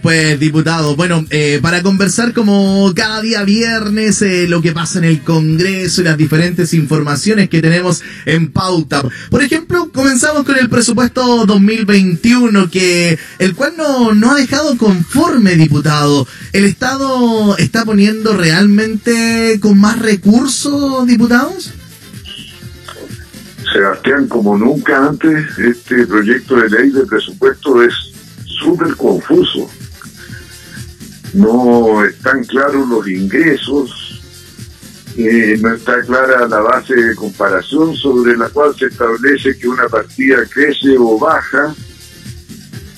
Pues, diputado, bueno, eh, para conversar como cada día viernes eh, lo que pasa en el Congreso y las diferentes informaciones que tenemos en pauta. Por ejemplo, comenzamos con el presupuesto 2021, que el cual no, no ha dejado conforme, diputado. ¿El Estado está poniendo realmente con más recursos, diputados? Sebastián, como nunca antes, este proyecto de ley de presupuesto es súper confuso no están claros los ingresos, eh, no está clara la base de comparación sobre la cual se establece que una partida crece o baja,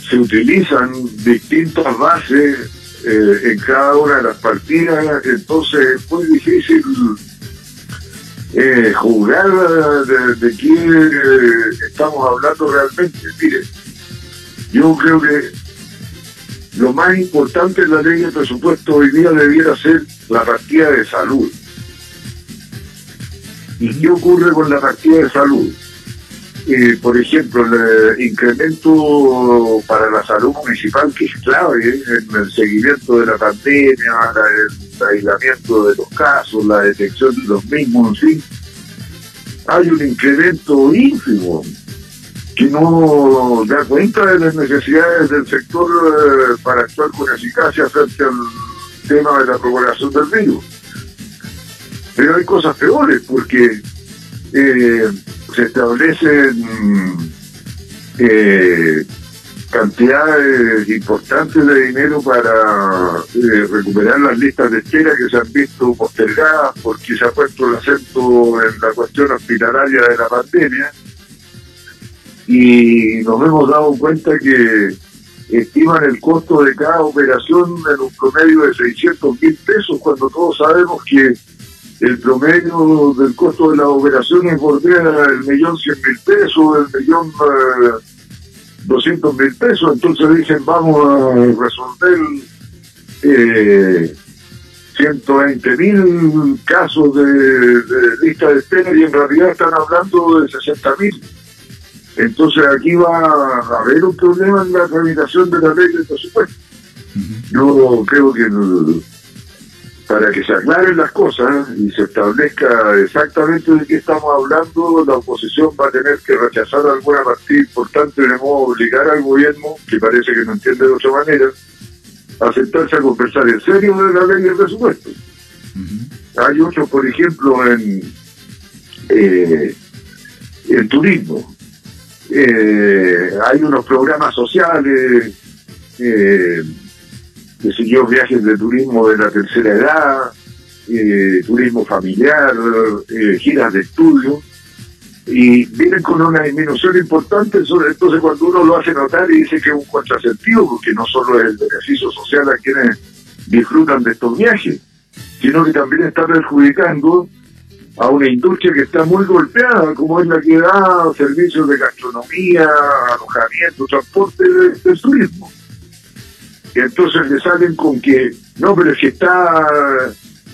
se utilizan distintas bases eh, en cada una de las partidas, entonces es muy difícil eh, juzgar de, de quién estamos hablando realmente. Mire, yo creo que lo más importante en la ley de presupuesto hoy día debiera ser la partida de salud. ¿Y qué ocurre con la partida de salud? Eh, por ejemplo, el incremento para la salud municipal, que es clave ¿eh? en el seguimiento de la pandemia, el aislamiento de los casos, la detección de los mismos, fin, hay un incremento ínfimo que no da cuenta de las necesidades del sector eh, para actuar con eficacia frente al tema de la propagación del virus. Pero hay cosas peores porque eh, se establecen eh, cantidades importantes de dinero para recuperar las listas de espera que se han visto postergadas porque se ha puesto el acento en la cuestión hospitalaria de la pandemia y nos hemos dado cuenta que estiman el costo de cada operación en un promedio de 600 mil pesos, cuando todos sabemos que el promedio del costo de las operaciones bordea el millón cien mil pesos, el millón eh, doscientos mil pesos, entonces dicen vamos a resolver eh, 120 mil casos de, de lista de espera y en realidad están hablando de 60 mil. Entonces aquí va a haber un problema en la tramitación de la ley de presupuesto. Yo creo que para que se aclaren las cosas y se establezca exactamente de qué estamos hablando, la oposición va a tener que rechazar alguna partida importante de modo obligar al gobierno, que parece que no entiende de otra manera, a sentarse a conversar en serio de la ley de presupuesto. Hay otros, por ejemplo, en, eh, en turismo eh, hay unos programas sociales, eh, que viajes de turismo de la tercera edad, eh, turismo familiar, eh, giras de estudio, y vienen con una disminución importante, entonces cuando uno lo hace notar y dice que es un contrasentido, porque no solo es el beneficio social a quienes disfrutan de estos viajes, sino que también está perjudicando a una industria que está muy golpeada, como es la que da servicios de gastronomía, alojamiento, transporte del turismo. Y entonces le salen con que, no, pero si está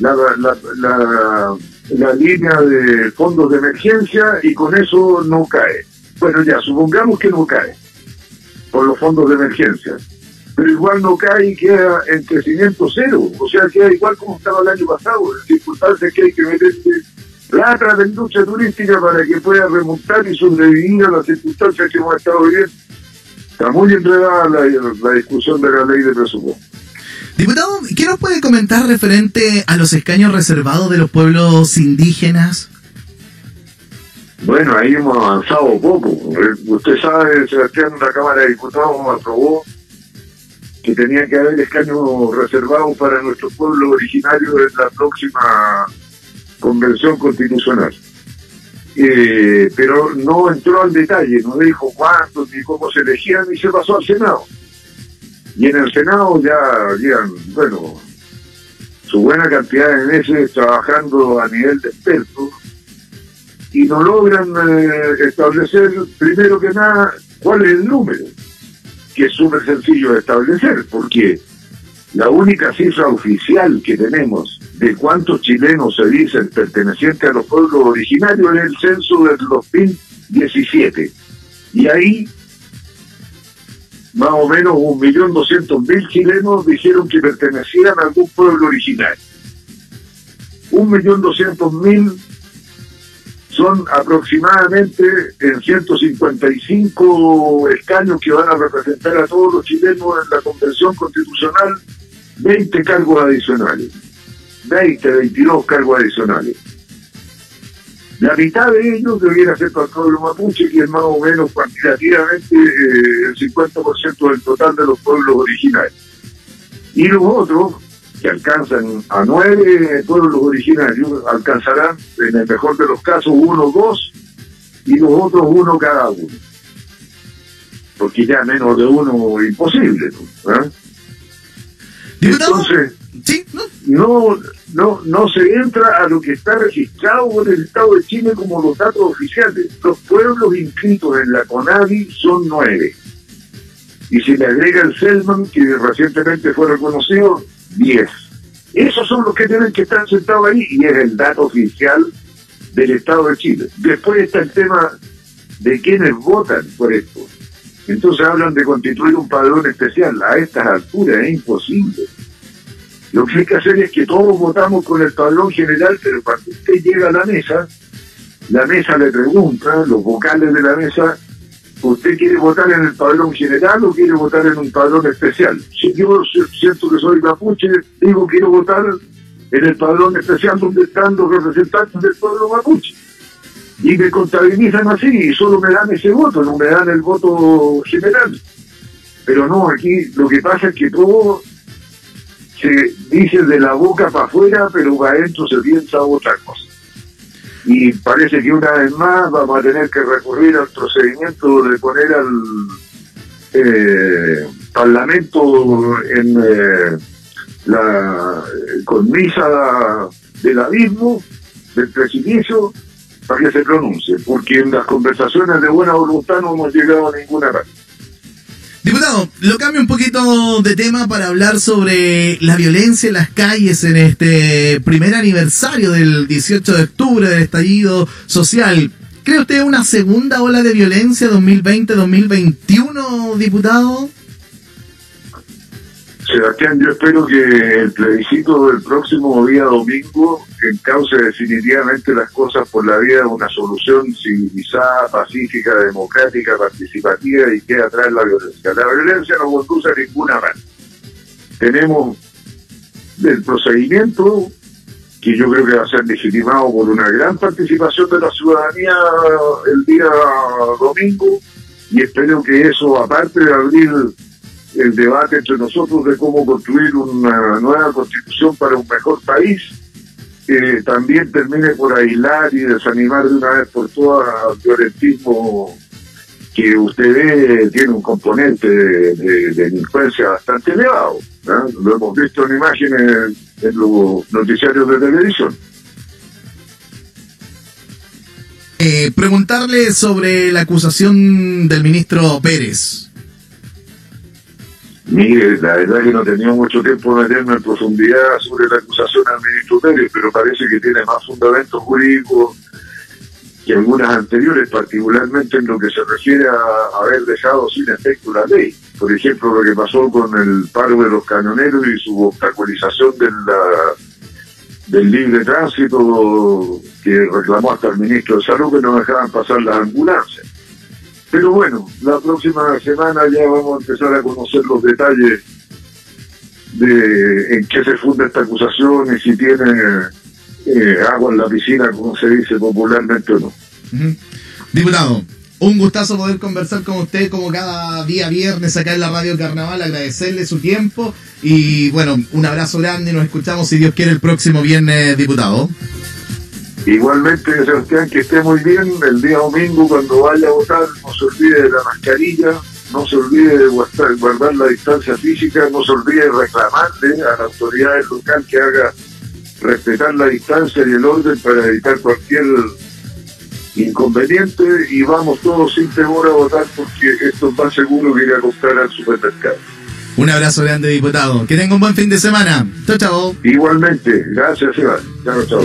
la, la, la, la línea de fondos de emergencia y con eso no cae. Bueno, ya, supongamos que no cae por los fondos de emergencia pero igual no cae y queda en crecimiento cero, o sea, queda igual como estaba el año pasado, en circunstancias que hay que meterse plata de industria turística para que pueda remontar y sobrevivir a las circunstancias que hemos estado viviendo. Está muy enredada la, discusión de la ley de presupuesto. Diputado, ¿qué nos puede comentar referente a los escaños reservados de los pueblos indígenas? Bueno, ahí hemos avanzado poco. Usted sabe, Sebastián, la Cámara de Diputados aprobó que tenía que haber escaños reservados para nuestro pueblo originario en la próxima convención constitucional. Eh, pero no entró al detalle, no dijo cuántos ni cómo se elegían y se pasó al Senado. Y en el Senado ya habían, bueno, su buena cantidad de meses trabajando a nivel de expertos y no logran eh, establecer, primero que nada, cuál es el número, que es súper sencillo de establecer, porque la única cifra oficial que tenemos de cuántos chilenos se dicen pertenecientes a los pueblos originarios en el censo del 2017. Y ahí más o menos un millón doscientos mil chilenos dijeron que pertenecían a algún pueblo original. Un millón doscientos mil son aproximadamente en 155 escaños que van a representar a todos los chilenos en la Convención Constitucional, 20 cargos adicionales. 20, 22 cargos adicionales. La mitad de ellos debiera ser para el pueblo mapuche, que es más o menos cuantitativamente eh, el 50% del total de los pueblos originarios. Y los otros, que alcanzan a nueve pueblos originarios, alcanzarán, en el mejor de los casos, uno, dos, y los otros uno cada uno. Porque ya menos de uno imposible. ¿no? Entonces, ¿no? no, no, se entra a lo que está registrado por el Estado de Chile como los datos oficiales. Los pueblos inscritos en la CONADI son nueve. Y si le agrega el Selman, que recientemente fue reconocido, diez. Esos son los que tienen que estar sentados ahí y es el dato oficial del Estado de Chile. Después está el tema de quienes votan por esto. Entonces hablan de constituir un padrón especial. A estas alturas es imposible. Lo que hay que hacer es que todos votamos con el padrón general, pero cuando usted llega a la mesa, la mesa le pregunta, los vocales de la mesa, ¿usted quiere votar en el padrón general o quiere votar en un padrón especial? Si yo siento que soy mapuche, digo quiero votar en el padrón especial donde están los representantes del pueblo mapuche. Y me contabilizan así y solo me dan ese voto, no me dan el voto general. Pero no, aquí lo que pasa es que todo se dice de la boca para afuera, pero para adentro se piensa otra cosa. Y parece que una vez más vamos a tener que recurrir al procedimiento de poner al eh, Parlamento en eh, la misa del abismo, del precipicio, para que se pronuncie, porque en las conversaciones de buena voluntad no hemos llegado a ninguna parte. Lo cambio un poquito de tema para hablar sobre la violencia en las calles en este primer aniversario del 18 de octubre del estallido social. ¿Cree usted una segunda ola de violencia 2020-2021, diputado? Sebastián, yo espero que el plebiscito del próximo día domingo encauce definitivamente las cosas por la vía de una solución civilizada, pacífica, democrática, participativa y que atrás la violencia. La violencia no conduce a ninguna parte. Tenemos el procedimiento que yo creo que va a ser legitimado por una gran participación de la ciudadanía el día domingo y espero que eso, aparte de abrir el debate entre nosotros de cómo construir una nueva constitución para un mejor país, también termine por aislar y desanimar de una vez por todas al violentismo que usted ve tiene un componente de, delincuencia bastante elevado. Lo hemos visto en imágenes en los noticiarios de televisión. Eh, preguntarle sobre la acusación del ministro Pérez. Mire, la verdad que no tenido mucho tiempo de meterme en profundidad sobre la acusación Pérez, pero parece que tiene más fundamentos jurídicos que algunas anteriores, particularmente en lo que se refiere a haber dejado sin efecto la ley. Por ejemplo, lo que pasó con el paro de los camioneros y su obstaculización del, del libre tránsito que reclamó hasta el ministro de Salud que no dejaban pasar las ambulancias. Pero bueno, la próxima semana ya vamos a empezar a conocer los detalles de en qué se funda esta acusación y si tiene eh, agua en la piscina, como se dice popularmente o no. Diputado, un gustazo poder conversar con usted como cada día viernes acá en la Radio Carnaval, agradecerle su tiempo y bueno, un abrazo grande, nos escuchamos si Dios quiere el próximo viernes, diputado. Igualmente, Sebastián, que esté muy bien el día domingo cuando vaya a votar, no se olvide de la mascarilla, no se olvide de guardar, la distancia física, no se olvide de reclamarle a la autoridad local que haga respetar la distancia y el orden para evitar cualquier inconveniente y vamos todos sin temor a votar porque esto es más seguro que ir a comprar al supermercado. Un abrazo grande, diputado. Que tenga un buen fin de semana. Chao, chao. Igualmente. Gracias, Iván. Chao, chao.